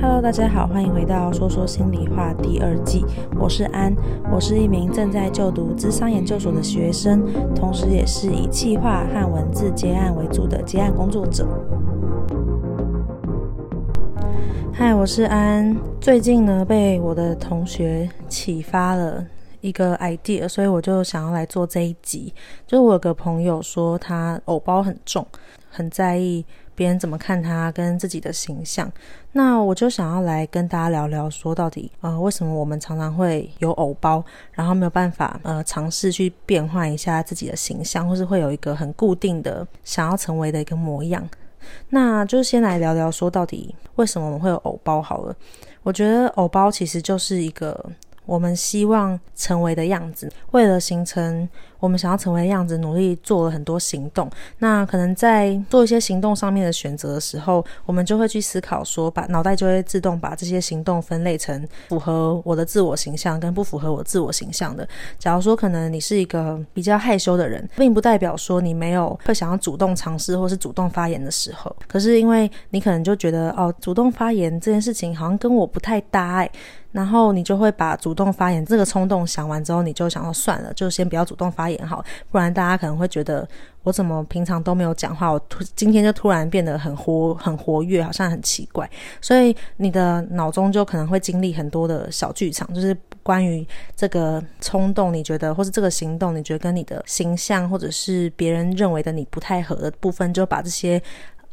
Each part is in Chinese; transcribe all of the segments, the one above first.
Hello，大家好，欢迎回到说说心里话第二季。我是安，我是一名正在就读咨商研究所的学生，同时也是以企划和文字接案为主的接案工作者。嗨，我是安。最近呢，被我的同学启发了一个 idea，所以我就想要来做这一集。就是我有个朋友说，他偶包很重，很在意。别人怎么看他跟自己的形象？那我就想要来跟大家聊聊，说到底，呃，为什么我们常常会有偶包，然后没有办法，呃，尝试去变换一下自己的形象，或是会有一个很固定的想要成为的一个模样？那就先来聊聊，说到底为什么我们会有偶包好了。我觉得偶包其实就是一个我们希望成为的样子，为了形成。我们想要成为的样子，努力做了很多行动。那可能在做一些行动上面的选择的时候，我们就会去思考说，把脑袋就会自动把这些行动分类成符合我的自我形象跟不符合我自我形象的。假如说可能你是一个比较害羞的人，并不代表说你没有会想要主动尝试或是主动发言的时候。可是因为你可能就觉得哦，主动发言这件事情好像跟我不太搭哎，然后你就会把主动发言这个冲动想完之后，你就想要算了，就先不要主动发言。好，不然大家可能会觉得我怎么平常都没有讲话，我突今天就突然变得很活很活跃，好像很奇怪。所以你的脑中就可能会经历很多的小剧场，就是关于这个冲动，你觉得或是这个行动，你觉得跟你的形象或者是别人认为的你不太合的部分，就把这些。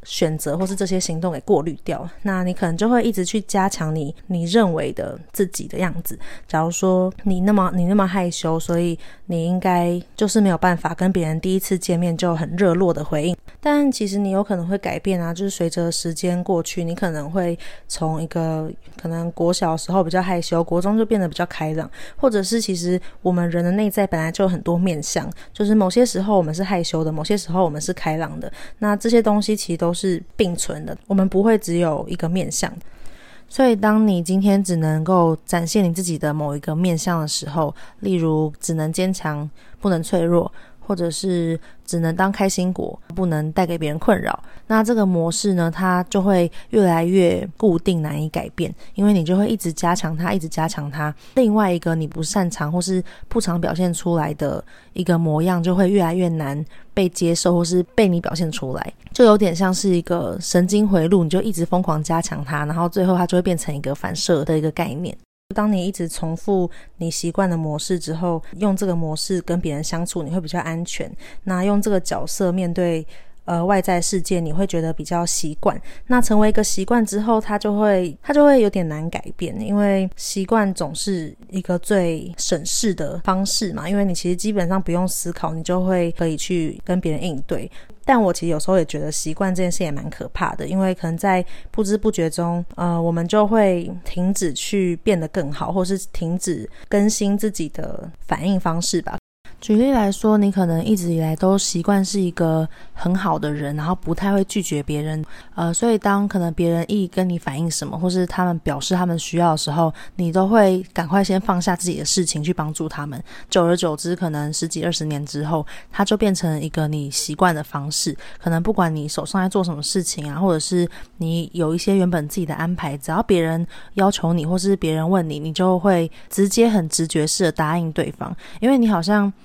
选择或是这些行动给过滤掉，那你可能就会一直去加强你你认为的自己的样子。假如说你那么你那么害羞，所以你应该就是没有办法跟别人第一次见面就很热络的回应。但其实你有可能会改变啊，就是随着时间过去，你可能会从一个可能国小时候比较害羞，国中就变得比较开朗，或者是其实我们人的内在本来就有很多面相，就是某些时候我们是害羞的，某些时候我们是开朗的。那这些东西其实都。都是并存的，我们不会只有一个面相。所以，当你今天只能够展现你自己的某一个面相的时候，例如只能坚强，不能脆弱。或者是只能当开心果，不能带给别人困扰。那这个模式呢，它就会越来越固定，难以改变，因为你就会一直加强它，一直加强它。另外一个你不擅长或是不常表现出来的一个模样，就会越来越难被接受，或是被你表现出来。就有点像是一个神经回路，你就一直疯狂加强它，然后最后它就会变成一个反射的一个概念。当你一直重复你习惯的模式之后，用这个模式跟别人相处，你会比较安全。那用这个角色面对呃外在世界，你会觉得比较习惯。那成为一个习惯之后，它就会它就会有点难改变，因为习惯总是一个最省事的方式嘛。因为你其实基本上不用思考，你就会可以去跟别人应对。但我其实有时候也觉得习惯这件事也蛮可怕的，因为可能在不知不觉中，呃，我们就会停止去变得更好，或是停止更新自己的反应方式吧。举例来说，你可能一直以来都习惯是一个很好的人，然后不太会拒绝别人，呃，所以当可能别人一跟你反映什么，或是他们表示他们需要的时候，你都会赶快先放下自己的事情去帮助他们。久而久之，可能十几二十年之后，它就变成一个你习惯的方式。可能不管你手上在做什么事情啊，或者是你有一些原本自己的安排，只要别人要求你，或是别人问你，你就会直接很直觉式的答应对方，因为你好像。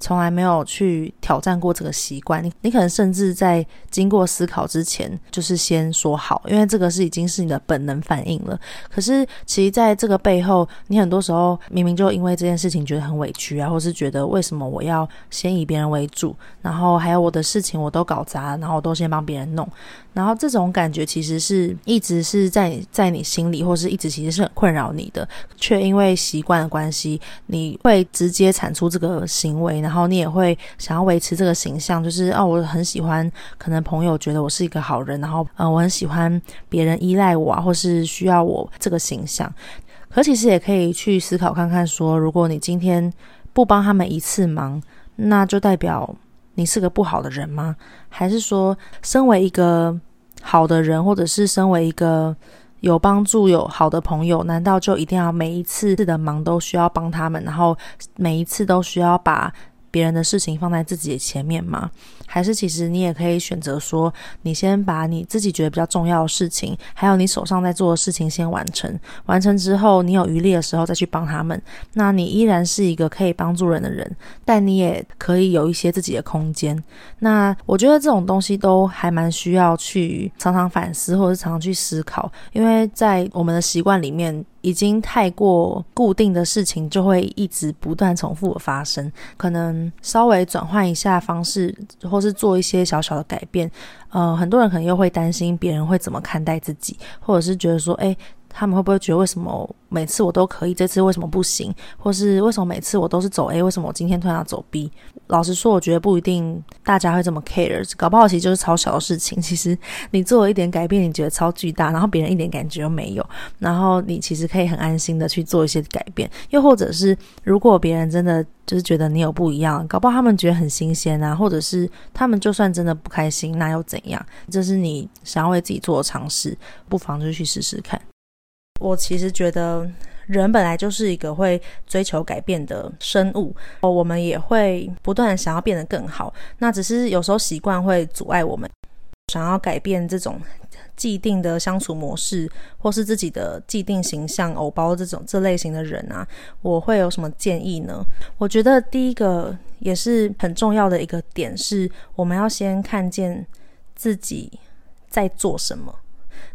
从来没有去挑战过这个习惯，你你可能甚至在经过思考之前，就是先说好，因为这个是已经是你的本能反应了。可是，其实在这个背后，你很多时候明明就因为这件事情觉得很委屈啊，或是觉得为什么我要先以别人为主，然后还有我的事情我都搞砸，然后我都先帮别人弄，然后这种感觉其实是一直是在在你心里，或是一直其实是很困扰你的，却因为习惯的关系，你会直接产出这个行为呢。然后你也会想要维持这个形象，就是哦，我很喜欢，可能朋友觉得我是一个好人，然后呃，我很喜欢别人依赖我啊，或是需要我这个形象。可其实也可以去思考看看，说如果你今天不帮他们一次忙，那就代表你是个不好的人吗？还是说，身为一个好的人，或者是身为一个有帮助、有好的朋友，难道就一定要每一次的忙都需要帮他们，然后每一次都需要把别人的事情放在自己的前面吗？还是其实你也可以选择说，你先把你自己觉得比较重要的事情，还有你手上在做的事情先完成，完成之后你有余力的时候再去帮他们。那你依然是一个可以帮助人的人，但你也可以有一些自己的空间。那我觉得这种东西都还蛮需要去常常反思，或者是常常去思考，因为在我们的习惯里面。已经太过固定的事情，就会一直不断重复的发生。可能稍微转换一下方式，或是做一些小小的改变，呃，很多人可能又会担心别人会怎么看待自己，或者是觉得说，诶，他们会不会觉得为什么每次我都可以，这次为什么不行？或是为什么每次我都是走 A，为什么我今天突然要走 B？老实说，我觉得不一定大家会这么 care，搞不好其实就是超小的事情。其实你做了一点改变，你觉得超巨大，然后别人一点感觉都没有，然后你其实可以很安心的去做一些改变。又或者是，如果别人真的就是觉得你有不一样，搞不好他们觉得很新鲜啊，或者是他们就算真的不开心，那又怎样？这是你想要为自己做的尝试，不妨就去试试看。我其实觉得。人本来就是一个会追求改变的生物，我们也会不断想要变得更好。那只是有时候习惯会阻碍我们想要改变这种既定的相处模式，或是自己的既定形象。偶包这种这类型的人啊，我会有什么建议呢？我觉得第一个也是很重要的一个点是，我们要先看见自己在做什么。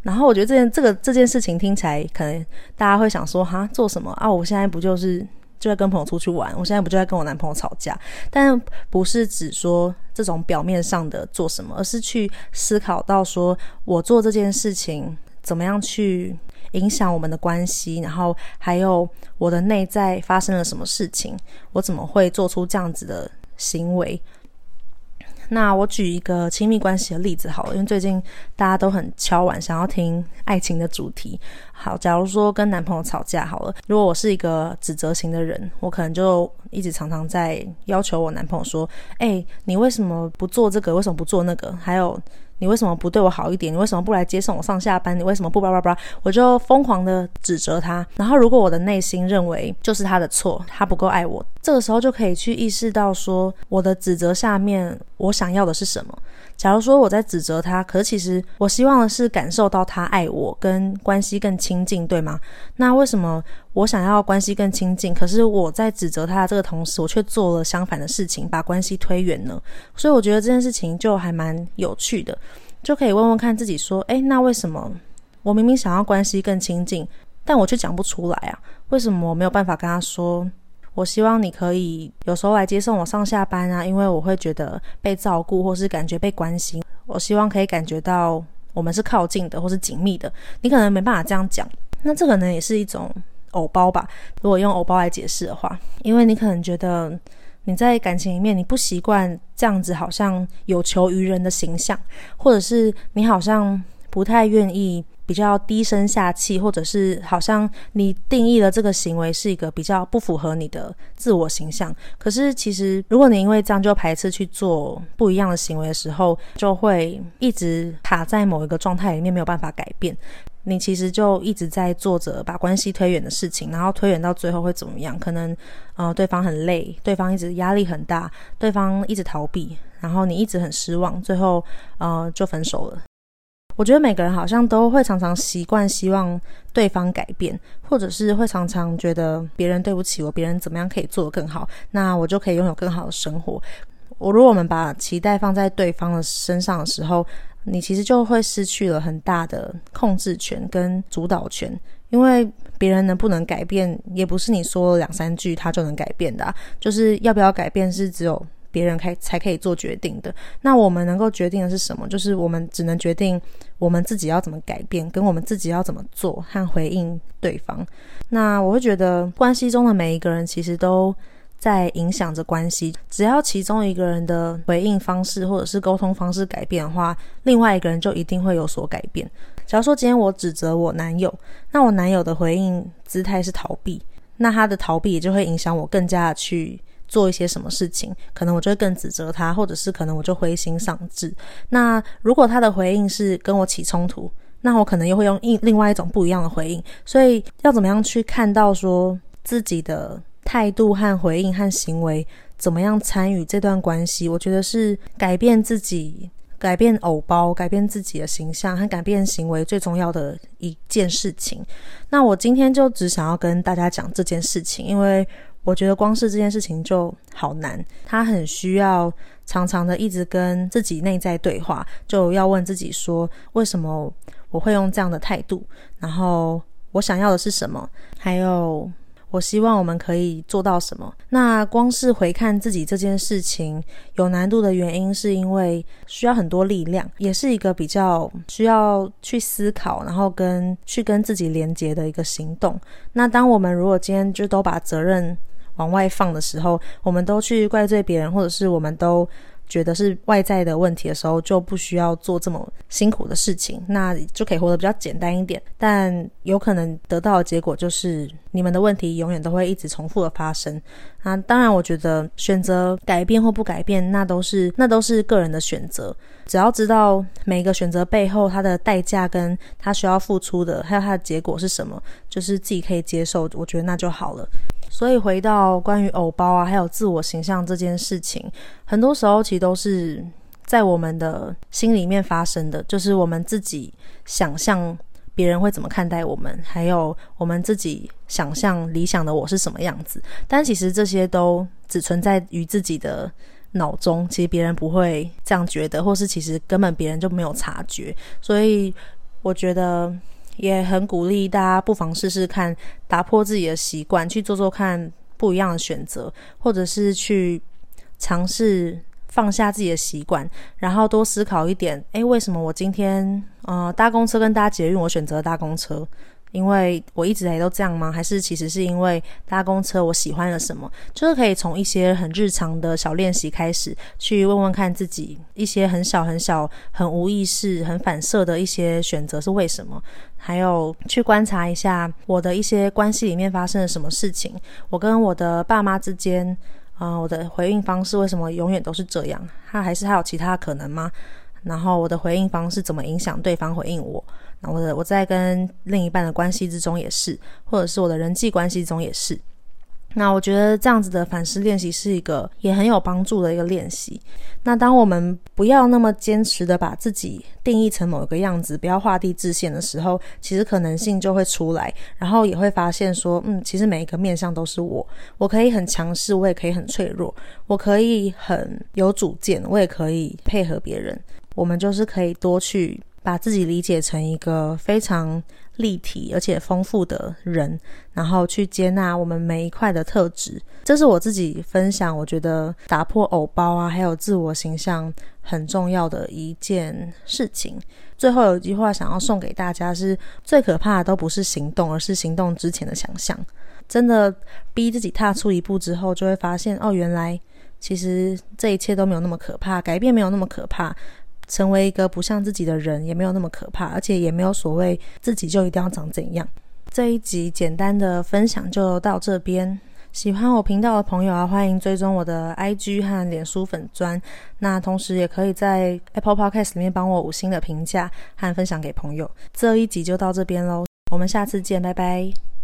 然后我觉得这件这个这件事情听起来，可能大家会想说，哈，做什么啊？我现在不就是就在跟朋友出去玩？我现在不就在跟我男朋友吵架？但不是只说这种表面上的做什么，而是去思考到说我做这件事情怎么样去影响我们的关系，然后还有我的内在发生了什么事情，我怎么会做出这样子的行为？那我举一个亲密关系的例子好了，因为最近大家都很敲碗，想要听爱情的主题。好，假如说跟男朋友吵架好了，如果我是一个指责型的人，我可能就一直常常在要求我男朋友说：“诶，你为什么不做这个？为什么不做那个？”还有。你为什么不对我好一点？你为什么不来接送我上下班？你为什么不叭叭叭？我就疯狂的指责他。然后，如果我的内心认为就是他的错，他不够爱我，这个时候就可以去意识到说，我的指责下面我想要的是什么。假如说我在指责他，可是其实我希望的是感受到他爱我，跟关系更亲近，对吗？那为什么我想要关系更亲近，可是我在指责他的这个同时，我却做了相反的事情，把关系推远呢？所以我觉得这件事情就还蛮有趣的，就可以问问看自己说：诶，那为什么我明明想要关系更亲近，但我却讲不出来啊？为什么我没有办法跟他说？我希望你可以有时候来接送我上下班啊，因为我会觉得被照顾，或是感觉被关心。我希望可以感觉到我们是靠近的，或是紧密的。你可能没办法这样讲，那这可能也是一种偶包吧。如果用偶包来解释的话，因为你可能觉得你在感情里面你不习惯这样子，好像有求于人的形象，或者是你好像不太愿意。比较低声下气，或者是好像你定义了这个行为是一个比较不符合你的自我形象。可是其实，如果你因为这样就排斥去做不一样的行为的时候，就会一直卡在某一个状态里面，没有办法改变。你其实就一直在做着把关系推远的事情，然后推远到最后会怎么样？可能呃，对方很累，对方一直压力很大，对方一直逃避，然后你一直很失望，最后呃就分手了。我觉得每个人好像都会常常习惯希望对方改变，或者是会常常觉得别人对不起我，别人怎么样可以做得更好，那我就可以拥有更好的生活。我如果我们把期待放在对方的身上的时候，你其实就会失去了很大的控制权跟主导权，因为别人能不能改变，也不是你说两三句他就能改变的，就是要不要改变是只有。别人开才可以做决定的，那我们能够决定的是什么？就是我们只能决定我们自己要怎么改变，跟我们自己要怎么做和回应对方。那我会觉得，关系中的每一个人其实都在影响着关系。只要其中一个人的回应方式或者是沟通方式改变的话，另外一个人就一定会有所改变。假如说今天我指责我男友，那我男友的回应姿态是逃避，那他的逃避也就会影响我更加去。做一些什么事情，可能我就会更指责他，或者是可能我就灰心丧志。那如果他的回应是跟我起冲突，那我可能又会用另另外一种不一样的回应。所以要怎么样去看到说自己的态度和回应和行为怎么样参与这段关系，我觉得是改变自己。改变偶包，改变自己的形象和改变行为最重要的一件事情。那我今天就只想要跟大家讲这件事情，因为我觉得光是这件事情就好难，他很需要常常的一直跟自己内在对话，就要问自己说，为什么我会用这样的态度？然后我想要的是什么？还有。我希望我们可以做到什么？那光是回看自己这件事情有难度的原因，是因为需要很多力量，也是一个比较需要去思考，然后跟去跟自己连接的一个行动。那当我们如果今天就都把责任往外放的时候，我们都去怪罪别人，或者是我们都。觉得是外在的问题的时候，就不需要做这么辛苦的事情，那就可以活得比较简单一点。但有可能得到的结果就是，你们的问题永远都会一直重复的发生。啊，当然，我觉得选择改变或不改变，那都是那都是个人的选择。只要知道每一个选择背后它的代价跟它需要付出的，还有它的结果是什么，就是自己可以接受，我觉得那就好了。所以回到关于偶包啊，还有自我形象这件事情，很多时候其实都是在我们的心里面发生的，就是我们自己想象别人会怎么看待我们，还有我们自己想象理想的我是什么样子。但其实这些都只存在于自己的脑中，其实别人不会这样觉得，或是其实根本别人就没有察觉。所以我觉得。也很鼓励大家不妨试试看，打破自己的习惯，去做做看不一样的选择，或者是去尝试放下自己的习惯，然后多思考一点，诶，为什么我今天呃搭公车跟搭捷运，我选择搭公车？因为我一直也都这样吗？还是其实是因为搭公车我喜欢了什么？就是可以从一些很日常的小练习开始，去问问看自己一些很小很小、很无意识、很反射的一些选择是为什么？还有去观察一下我的一些关系里面发生了什么事情。我跟我的爸妈之间，啊、我的回应方式为什么永远都是这样？他还是还有其他可能吗？然后我的回应方式怎么影响对方回应我？那我的我在跟另一半的关系之中也是，或者是我的人际关系中也是。那我觉得这样子的反思练习是一个也很有帮助的一个练习。那当我们不要那么坚持的把自己定义成某一个样子，不要画地自限的时候，其实可能性就会出来，然后也会发现说，嗯，其实每一个面向都是我，我可以很强势，我也可以很脆弱，我可以很有主见，我也可以配合别人。我们就是可以多去把自己理解成一个非常立体而且丰富的人，然后去接纳我们每一块的特质。这是我自己分享，我觉得打破偶包啊，还有自我形象很重要的一件事情。最后有一句话想要送给大家是：最可怕的都不是行动，而是行动之前的想象。真的逼自己踏出一步之后，就会发现哦，原来其实这一切都没有那么可怕，改变没有那么可怕。成为一个不像自己的人也没有那么可怕，而且也没有所谓自己就一定要长怎样。这一集简单的分享就到这边。喜欢我频道的朋友啊，欢迎追踪我的 IG 和脸书粉砖。那同时也可以在 Apple Podcast 里面帮我五星的评价和分享给朋友。这一集就到这边喽，我们下次见，拜拜。